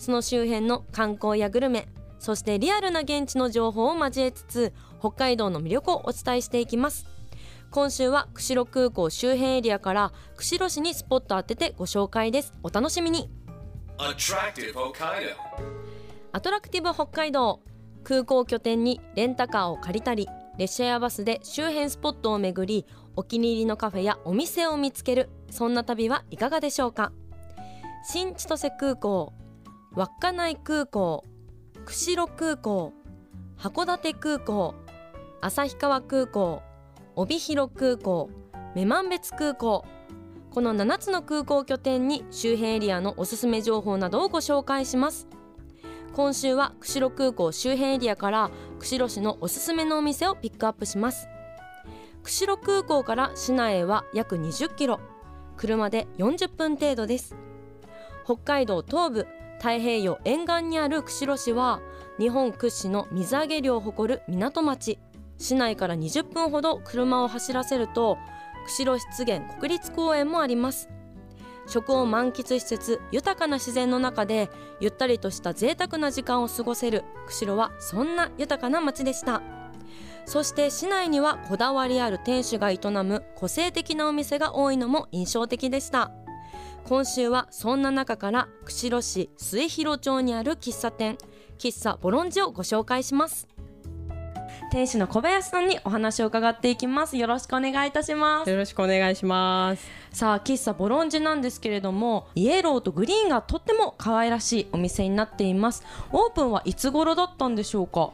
その周辺の観光やグルメそしてリアルな現地の情報を交えつつ北海道の魅力をお伝えしていきます。今週は釧路空港周辺エリアから釧路市にスポット当ててご紹介です。お楽しみに.アトラクティブ北海道。空港拠点にレンタカーを借りたり列車やバスで周辺スポットを巡りお気に入りのカフェやお店を見つける。そんな旅はいかがでしょうか？新千歳空港稚内空港釧路空港函館空港旭川空港帯広空港女満別空港。この7つの空港拠点に周辺エリアのおすすめ情報などをご紹介します。今週は釧路空港周辺エリアから釧路市のおすすめのお店をピックアップします。釧路空港から市内へは約20キロ。車で40分程度です。北海道東部太平洋沿岸にある釧路市は日本屈指の水揚げ量を誇る港町市内から20分ほど車を走らせると釧路湿原国立公園もあります。食を満喫しつつ豊かな自然の中でゆったりとした贅沢な時間を過ごせる釧路はそんな豊かな街でした。そして市内にはこだわりある店主が営む個性的なお店が多いのも印象的でした。今週はそんな中から釧路市末広町にある喫茶店喫茶ボロンジをご紹介します。店主の小林さんにお話を伺っていきます。よろしくお願いいたします。よろしくお願いします。さあ喫茶ボロンジなんですけれどもイエローとグリーンがとっても可愛らしいお店になっています。オープンはいつ頃だったんでしょうか？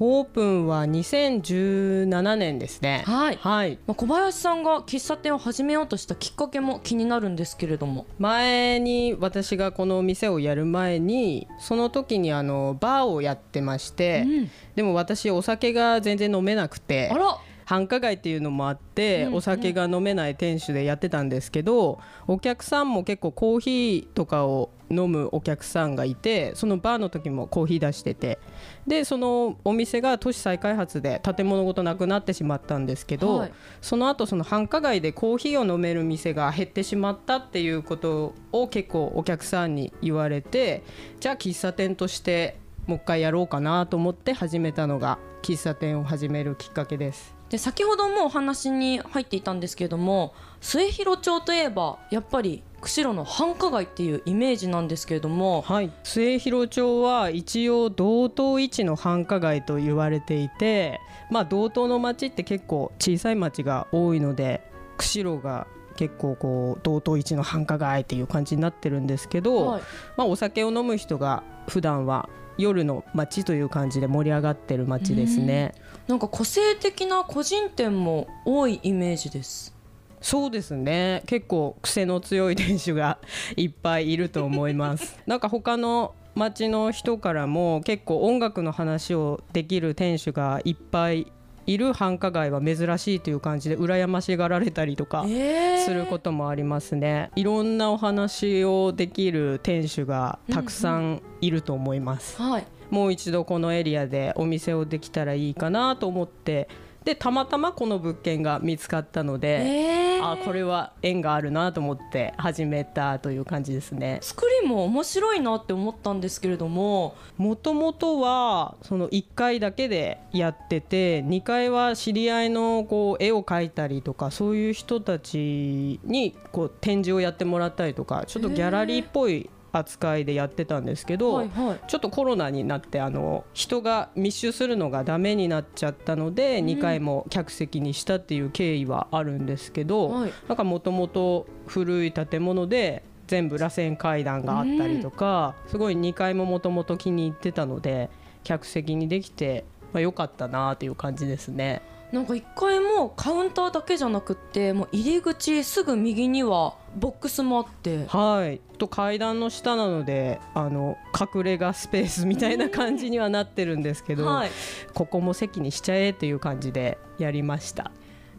オープンは2017年ですね。はいはい。まあ小林さんが喫茶店を始めようとしたきっかけも気になるんですけれども前に私がこのお店をやる前にその時にあのバーをやってまして、うんでも私お酒が全然飲めなくてあら繁華街っていうのもあって、うんお酒が飲めない店主でやってたんですけどお客さんも結構コーヒーとかを飲むお客さんがいてそのバーの時もコーヒー出しててでそのお店が都市再開発で建物ごとなくなってしまったんですけど、はいその後その繁華街でコーヒーを飲める店が減ってしまったっていうことを結構お客さんに言われてじゃあ喫茶店としてもう一回やろうかなと思って始めたのが喫茶店を始めるきっかけです。で先ほどもお話に入っていたんですけれども末広町といえばやっぱり釧路の繁華街っていうイメージなんですけれどもはい、末広町は一応道東一の繁華街と言われていて、まあ、道東の町って結構小さい町が多いので釧路が結構こう道東一の繁華街っていう感じになってるんですけど、はい。まあ、お酒を飲む人が普段は夜の街という感じで盛り上がってる街ですね。なんか個性的な個人店も多いイメージです。そうですね。結構癖の強い店主がいっぱいいると思います。なんか他の町の人からも結構音楽の話をできる店主がいっぱいいる繁華街は珍しいという感じで羨ましがられたりとかえすることもありますね。いろんなお話をできる店主がたくさんいると思います、はい。もう一度このエリアでお店をできたらいいかなと思ってでたまたまこの物件が見つかったので、えー。あこれは縁があるなと思って始めたという感じですね。作りも面白いなって思ったんですけれども。もともとはその1階だけでやってて2階は知り合いのこう絵を描いたりとかそういう人たちにこう展示をやってもらったりとかちょっとギャラリーっぽい扱いでやってたんですけど、はいはい。ちょっとコロナになってあの人が密集するのがダメになっちゃったので、2回も客席にしたっていう経緯はあるんですけど、はい。なんかもともと古い建物で全部螺旋階段があったりとか、すごい2階ももともと気に入ってたので客席にできて、まあ、良かったなっていう感じですね。なんか一階もカウンターだけじゃなくってもう入り口すぐ右にはボックスもあって。はい。と階段の下なのであの隠れ家スペースみたいな感じにはなってるんですけど、はい。ここも席にしちゃえっていう感じでやりました。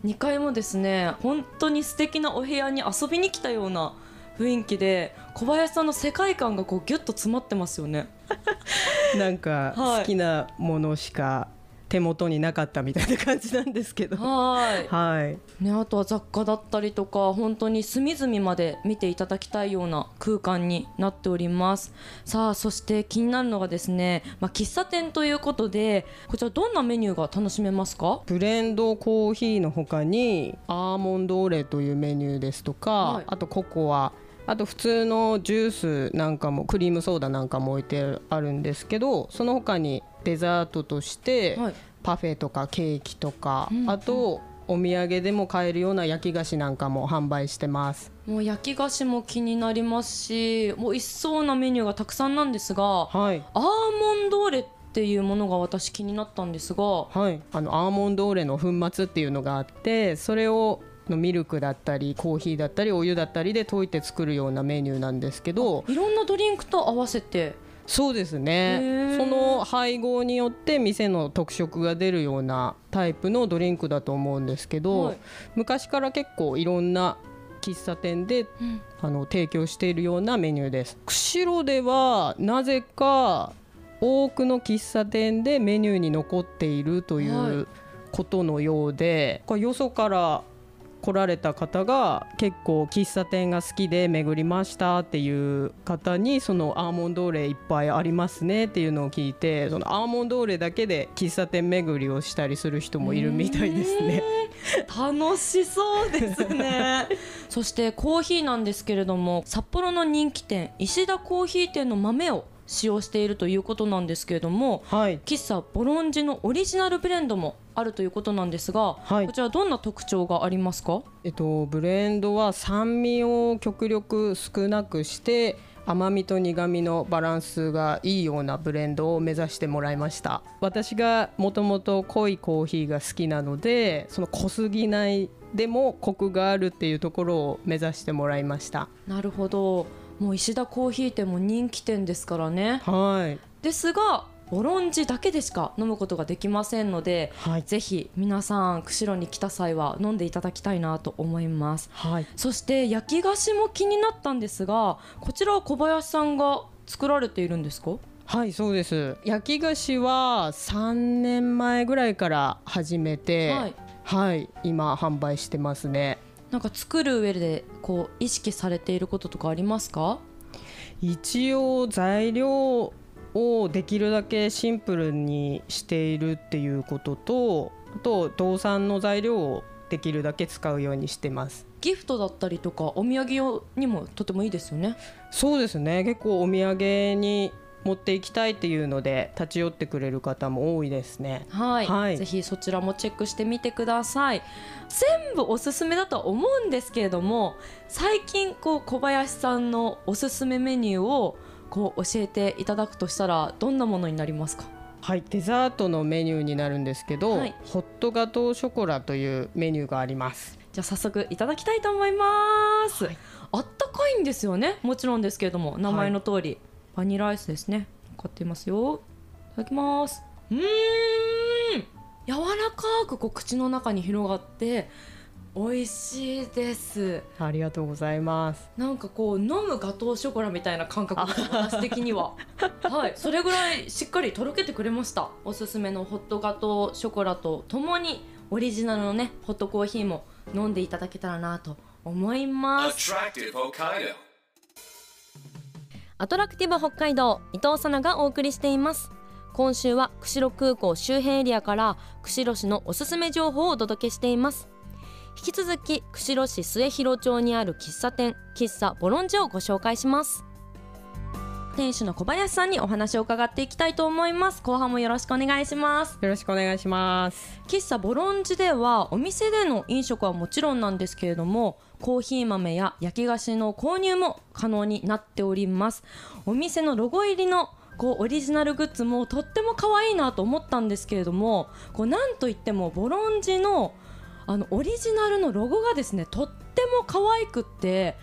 2階もですね本当に素敵なお部屋に遊びに来たような雰囲気で小林さんの世界観がこうギュッと詰まってますよね。なんかはい。好きなものしか手元になかったみたいな感じなんですけど。はい。はい。ね、あとは雑貨だったりとか本当に隅々まで見ていただきたいような空間になっております。さあそして気になるのがですね、まあ、喫茶店ということでこちらどんなメニューが楽しめますか？ブレンドコーヒーの他にアーモンドオレというメニューですとか、はい。あとココアあと普通のジュースなんかもクリームソーダなんかも置いてあるんですけどその他にデザートとしてはい。パフェとかケーキとか、うんあとお土産でも買えるような焼き菓子なんかも販売してます。もう焼き菓子も気になりますしもう一層なメニューがたくさんなんですがはい。アーモンドオレっていうものが私気になったんですがはい、あのアーモンドオーレの粉末っていうのがあってそれをのミルクだったりコーヒーだったりお湯だったりで溶いて作るようなメニューなんですけどいろんなドリンクと合わせて？そうですへねー。その配合によって店の特色が出るようなタイプのドリンクだと思うんですけど、はい。昔から結構いろんな喫茶店でうん。あの提供しているようなメニューです。釧路ではなぜか多くの喫茶店でメニューに残っているといはうことのようで、これよそから来られた方が結構喫茶店が好きで巡りましたっていう方にそのアーモンドオーレいっぱいありますねっていうのを聞いてそのアーモンドオーレだけで喫茶店巡りをしたりする人もいるみたいですね。楽しそうですね そしてコーヒーなんですけれども札幌の人気店石田コーヒー店の豆を使用しているということなんですけれどもはい。喫茶ボロンジのオリジナルブレンドもあるということなんですが、はい。こちらどんな特徴がありますか？えっと、ブレンドは酸味を極力少なくして甘みと苦みのバランスがいいようなブレンドを目指してもらいました。私がもともと濃いコーヒーが好きなのでその濃すぎないでもコクがあるっていうところを目指してもらいました。なるほどもう石田コーヒー店も人気店ですからね。はい。ですがボロンジだけでしか飲むことができませんのではい。ぜひ皆さん釧路に来た際は飲んでいただきたいなと思います。はい。そして焼き菓子も気になったんですがこちらは小林さんが作られているんですか？はいそうです。焼き菓子は3年前ぐらいから始めてはい。はい今販売してますねなんか作る上でこう意識されていることとかありますか？一応材料をできるだけシンプルにしているっていうこととあと動産の材料をできるだけ使うようにしてます。ギフトだったりとかお土産用にもとてもいいですよね。そうですね。結構お土産に持っていきたいっていうので立ち寄ってくれる方も多いですね。はい、はい。ぜひそちらもチェックしてみてください。全部おすすめだとは思うんですけれども最近こう小林さんのおすすめメニューをこう教えていただくとしたらどんなものになりますか？はい。デザートのメニューになるんですけど、はい。ホットガトーショコラというメニューがあります。じゃあ早速いただきたいと思います、はい。あったかいんですよね。もちろんですけれども名前の通り、バニラアイスですね。買っていますよ。いただきます。うーん。柔らかくこう口の中に広がって美味しいです。ありがとうございます。なんかこう飲むガトーショコラみたいな感覚で す私的には。はい。それぐらいしっかりとろけてくれました。おすすめのホットガトーショコラとともにオリジナルのねホットコーヒーも飲んでいただけたらなと思います。Attractive Hokkaido. アトラクティブ北海道伊藤さながお送りしています。今週は釧路空港周辺エリアから釧路市のおすすめ情報をお届けしています。引き続き釧路市末広町にある喫茶店喫茶ボロンジをご紹介します。店主の小林さんにお話を伺っていきたいと思います。後半もよろしくお願いします。よろしくお願いします。喫茶ボロンジではお店での飲食はもちろんなんですけれどもコーヒー豆や焼き菓子の購入も可能になっております。お店のロゴ入りのこうオリジナルグッズもとっても可愛いなと思ったんですけれどもこうなんといってもボロンジのあのオリジナルのロゴがですねとっても可愛くって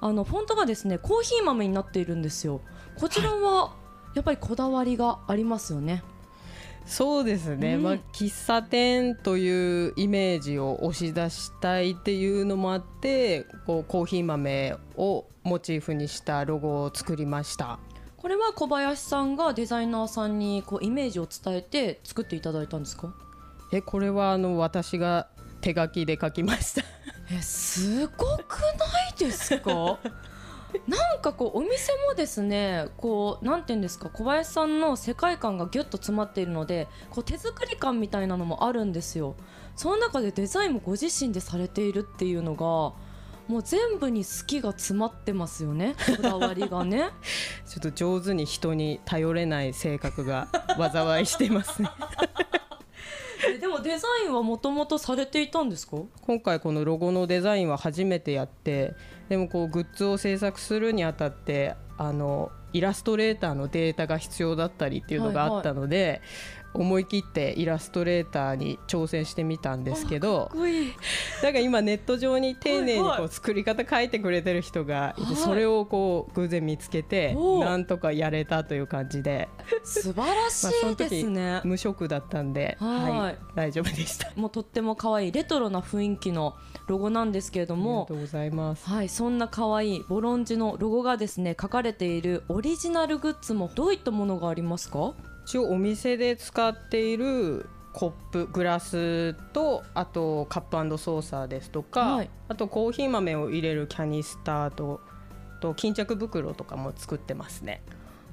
あのフォントがですねコーヒー豆になっているんですよこちらはやっぱりこだわりがありますよね、そうですね、うん。まあ、喫茶店というイメージを押し出したいっていうのもあってこうコーヒー豆をモチーフにしたロゴを作りました。これは小林さんがデザイナーさんにこうイメージを伝えて作っていただいたんですか？えこれはあの私が手書きで書きました。えすごくないですか？なんかこうお店もですねこうなんて言うんですか小林さんの世界観がギュッと詰まっているのでこう手作り感みたいなのもあるんですよ。その中でデザインもご自身でされているっていうのがもう全部に好きが詰まってますよねこだわりがね。ちょっと上手に人に頼れない性格が災いしてますね。え でもデザインはもともとされていたんですか？今回このロゴのデザインは初めてやってでもこうグッズを制作するにあたってあのイラストレーターのデータが必要だったりっていうのがあったので、思い切ってイラストレーターに挑戦してみたんですけどだから今ネット上に丁寧にこう作り方書いてくれてる人がいてはい。それをこう偶然見つけてなんとかやれたという感じで。素晴らしいです時ね、無職だったんではい。はい。大丈夫でした。もうとっても可愛いレトロな雰囲気のロゴなんですけれどありがもとうございます。はい、そんな可愛いボロンジのロゴがですね書かれているオリジナルグッズもどういったものがありますか？一応お店で使っているコップグラスとあとカップソーサーですとか、はい。あとコーヒー豆を入れるキャニスターとと巾着袋とかも作ってますね。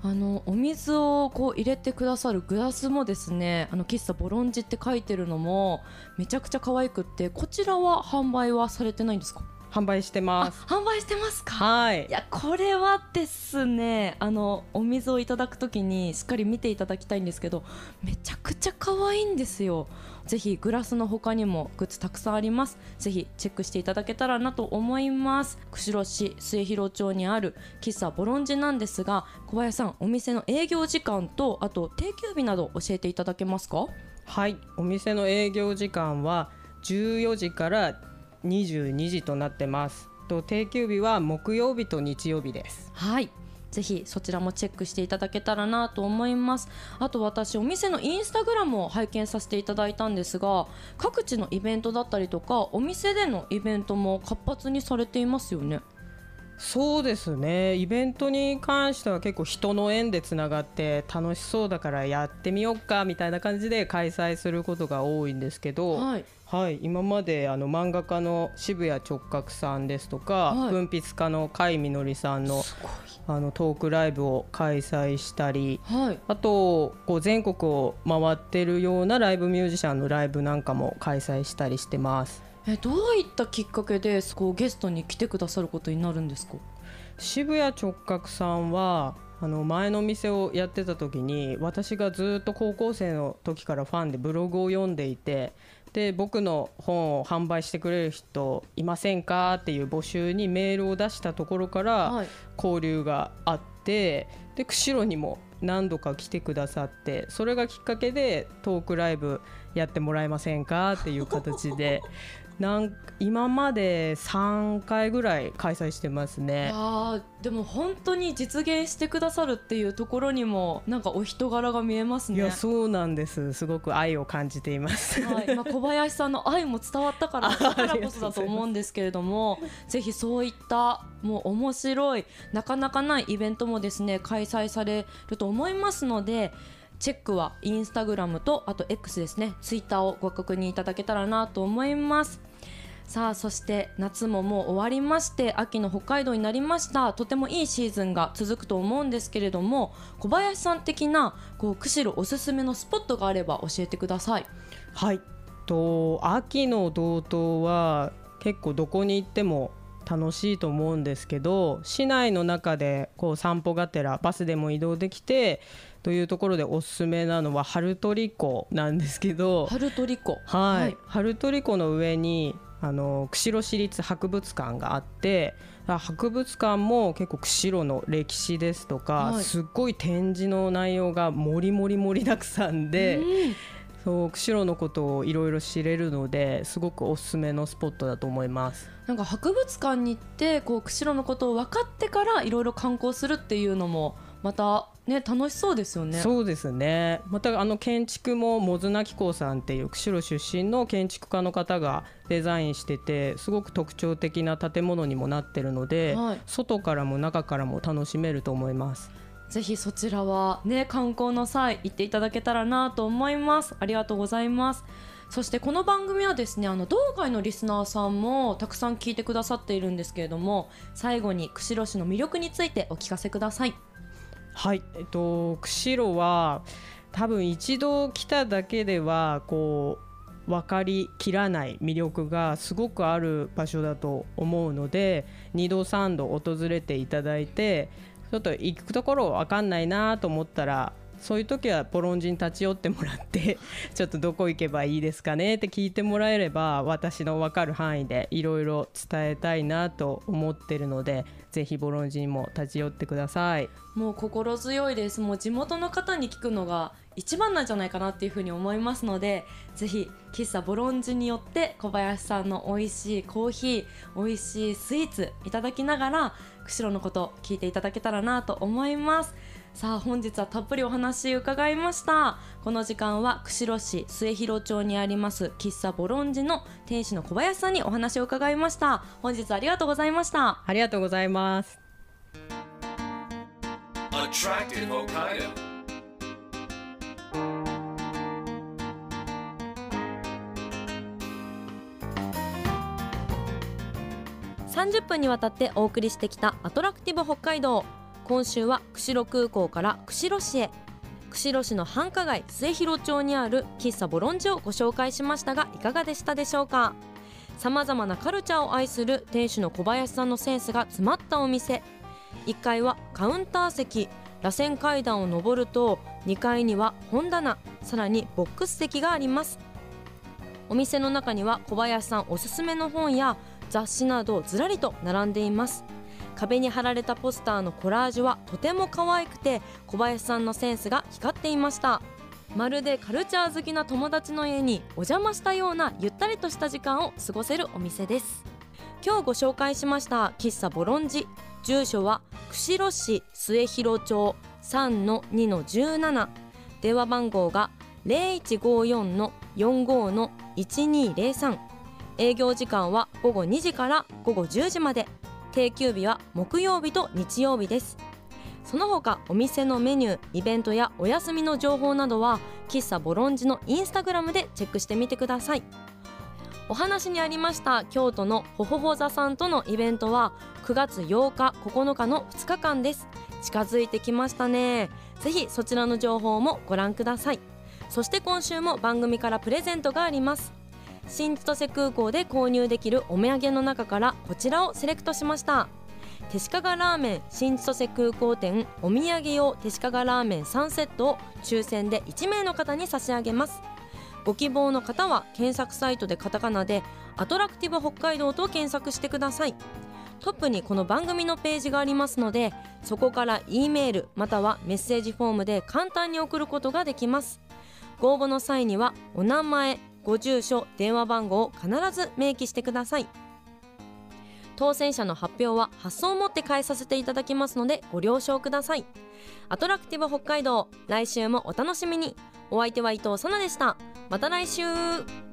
あのお水をこう入れてくださるグラスもですねあの喫茶ボロンジって書いてるのもめちゃくちゃ可愛くってこちらは販売はされてないんですか？販売してあます。販売してますか？はい。いやこれはですねあのお水をいただくときにしっかり見ていただきたいんですけどめちゃくちゃ可愛いんですよ。ぜひグラスの他にもグッズたくさんあります。ぜひチェックしていただけたらなと思います。釧路市末広町にある喫茶ボロンジなんですが小林さんお店の営業時間とあと定休日など教えていただけますか？はい。お店の営業時間は14時から22時となってます。と定休日は木曜日と日曜日です。はい。ぜひそちらもチェックしていただけたらなと思います。あと私お店のインスタグラムを拝見させていただいたんですが各地のイベントだったりとかお店でのイベントも活発にされていますよね。そうですね。イベントに関しては結構人の縁でつながって楽しそうだからやってみようかみたいな感じで開催することが多いんですけど、はい。はい、今まであの漫画家の渋谷直角さんですとか、はい文筆家の甲斐みのりさんのあのトークライブを開催したりはい。あとこう全国を回ってるようなライブミュージシャンのライブなんかも開催したりしてますえどういったきっかけでこうゲストに来てくださることになるんですか？渋谷直角さんはあの前の店をやってた時に私がずっと高校生の時からファンでブログを読んでいてで僕の本を販売してくれる人いませんかっていう募集にメールを出したところからはい。交流があってで釧路にも何度か来てくださってそれがきっかけでトークライブやってもらえませんかっていう形で なん今まで3回ぐらい開催してますね。あーでも本当に実現してくださるっていうところにもなんかお人柄が見えますね。いやそうなんです。すごく愛を感じています。はい。まあ、小林さんの愛も伝わったからだからこそだと思うんですけれども ぜひそういったもう面白いなかなかないイベントもですね開催されると思いますのでチェックはインスタグラムとあと X ですね。ツイッターをご確認いただけたらなと思いますさあそして夏ももう終わりまして秋の北海道になりました。とてもいいシーズンが続くと思うんですけれども小林さん的なこう釧路おすすめのスポットがあれば教えてください。はい。と秋の道東は結構どこに行っても楽しいと思うんですけど市内の中でこう散歩がてらバスでも移動できてというところでおすすめなのは春取湖なんですけど春トリコはい、春取湖の上にあの釧路市立博物館があって博物館も結構釧路の歴史ですとか、はい、すっごい展示の内容がもりもり盛りだくさんで。うんそう釧路のことをいろいろ知れるのですごくおすすめのスポットだと思いますなんか博物館に行ってこう釧路のことを分かってからいろいろ観光するっていうのもまたね楽しそうですよね。そうですね。またあの建築もモズナキコさんっていう釧路出身の建築家の方がデザインしててすごく特徴的な建物にもなってるので、はい、外からも中からも楽しめると思います。ぜひそちらはね観光の際行っていただけたらなと思います。ありがとうございます。そしてこの番組はですねあの道外のリスナーさんもたくさん聞いてくださっているんですけれども最後に釧路市の魅力についてお聞かせください。はいえっと釧路は多分一度来ただけではこう分かりきらない魅力がすごくある場所だと思うので2度3度訪れていただいてちょっと行くところ分かんないなと思ったらそういう時はポロンジに立ち寄ってもらって ちょっとどこ行けばいいですかねって聞いてもらえれば私の分かる範囲でいろいろ伝えたいなと思ってるのでぜひボロンジにも立ち寄ってください。もう心強いです。もう地元の方に聞くのが一番なんじゃないかなっていうふうに思いますのでぜひ喫茶ボロンジによって小林さんの美味しいコーヒー美味しいスイーツいただきながら釧路のこと聞いていただけたらなと思います。さあ本日はたっぷりお話伺いました。この時間は釧路市末広町にあります喫茶ボロンジの店主の小林さんにお話を伺いました。本日ありがとうございました。ありがとうございます。30分にわたってお送りしてきたアトラクティブ北海道今週は釧路空港から釧路市へ。釧路市の繁華街末広町にある喫茶ボロンジをご紹介しましたがいかがでしたでしょうか？さまざまなカルチャーを愛する店主の小林さんのセンスが詰まったお店。1階はカウンター席螺旋階段を上ると2階には本棚さらにボックス席があります。お店の中には小林さんおすすめの本や雑誌などずらりと並んでいます。壁に貼られたポスターのコラージュはとても可愛くて小林さんのセンスが光っていました。まるでカルチャー好きな友達の家にお邪魔したようなゆったりとした時間を過ごせるお店です。今日ご紹介しました喫茶ボロンジ。住所は釧路市末広町3-2-17電話番号が0154-45-1203営業時間は午後2時から午後10時まで。定休日は木曜日と日曜日です。その他お店のメニューイベントやお休みの情報などは喫茶ボロンジのインスタグラムでチェックしてみてください。お話にありました京都のほほほ座さんとのイベントは9月8日9日の2日間です。近づいてきましたね。ぜひそちらの情報もご覧ください。そして今週も番組からプレゼントがあります。新千歳空港で購入できるお土産の中からこちらをセレクトしました。手鹿ラーメン新千歳空港店お土産用手鹿ラーメン3セットを抽選で1名の方に差し上げます。ご希望の方は検索サイトでカタカナでアトラクティブ北海道と検索してください。トップにこの番組のページがありますのでそこから E メールまたはメッセージフォームで簡単に送ることができます。ご応募の際にはお名前ご住所電話番号を必ず明記してください。当選者の発表は発送をもって返させていただきますのでご了承ください。アトラクティブ北海道来週もお楽しみに。お相手は伊藤さなでした。また来週。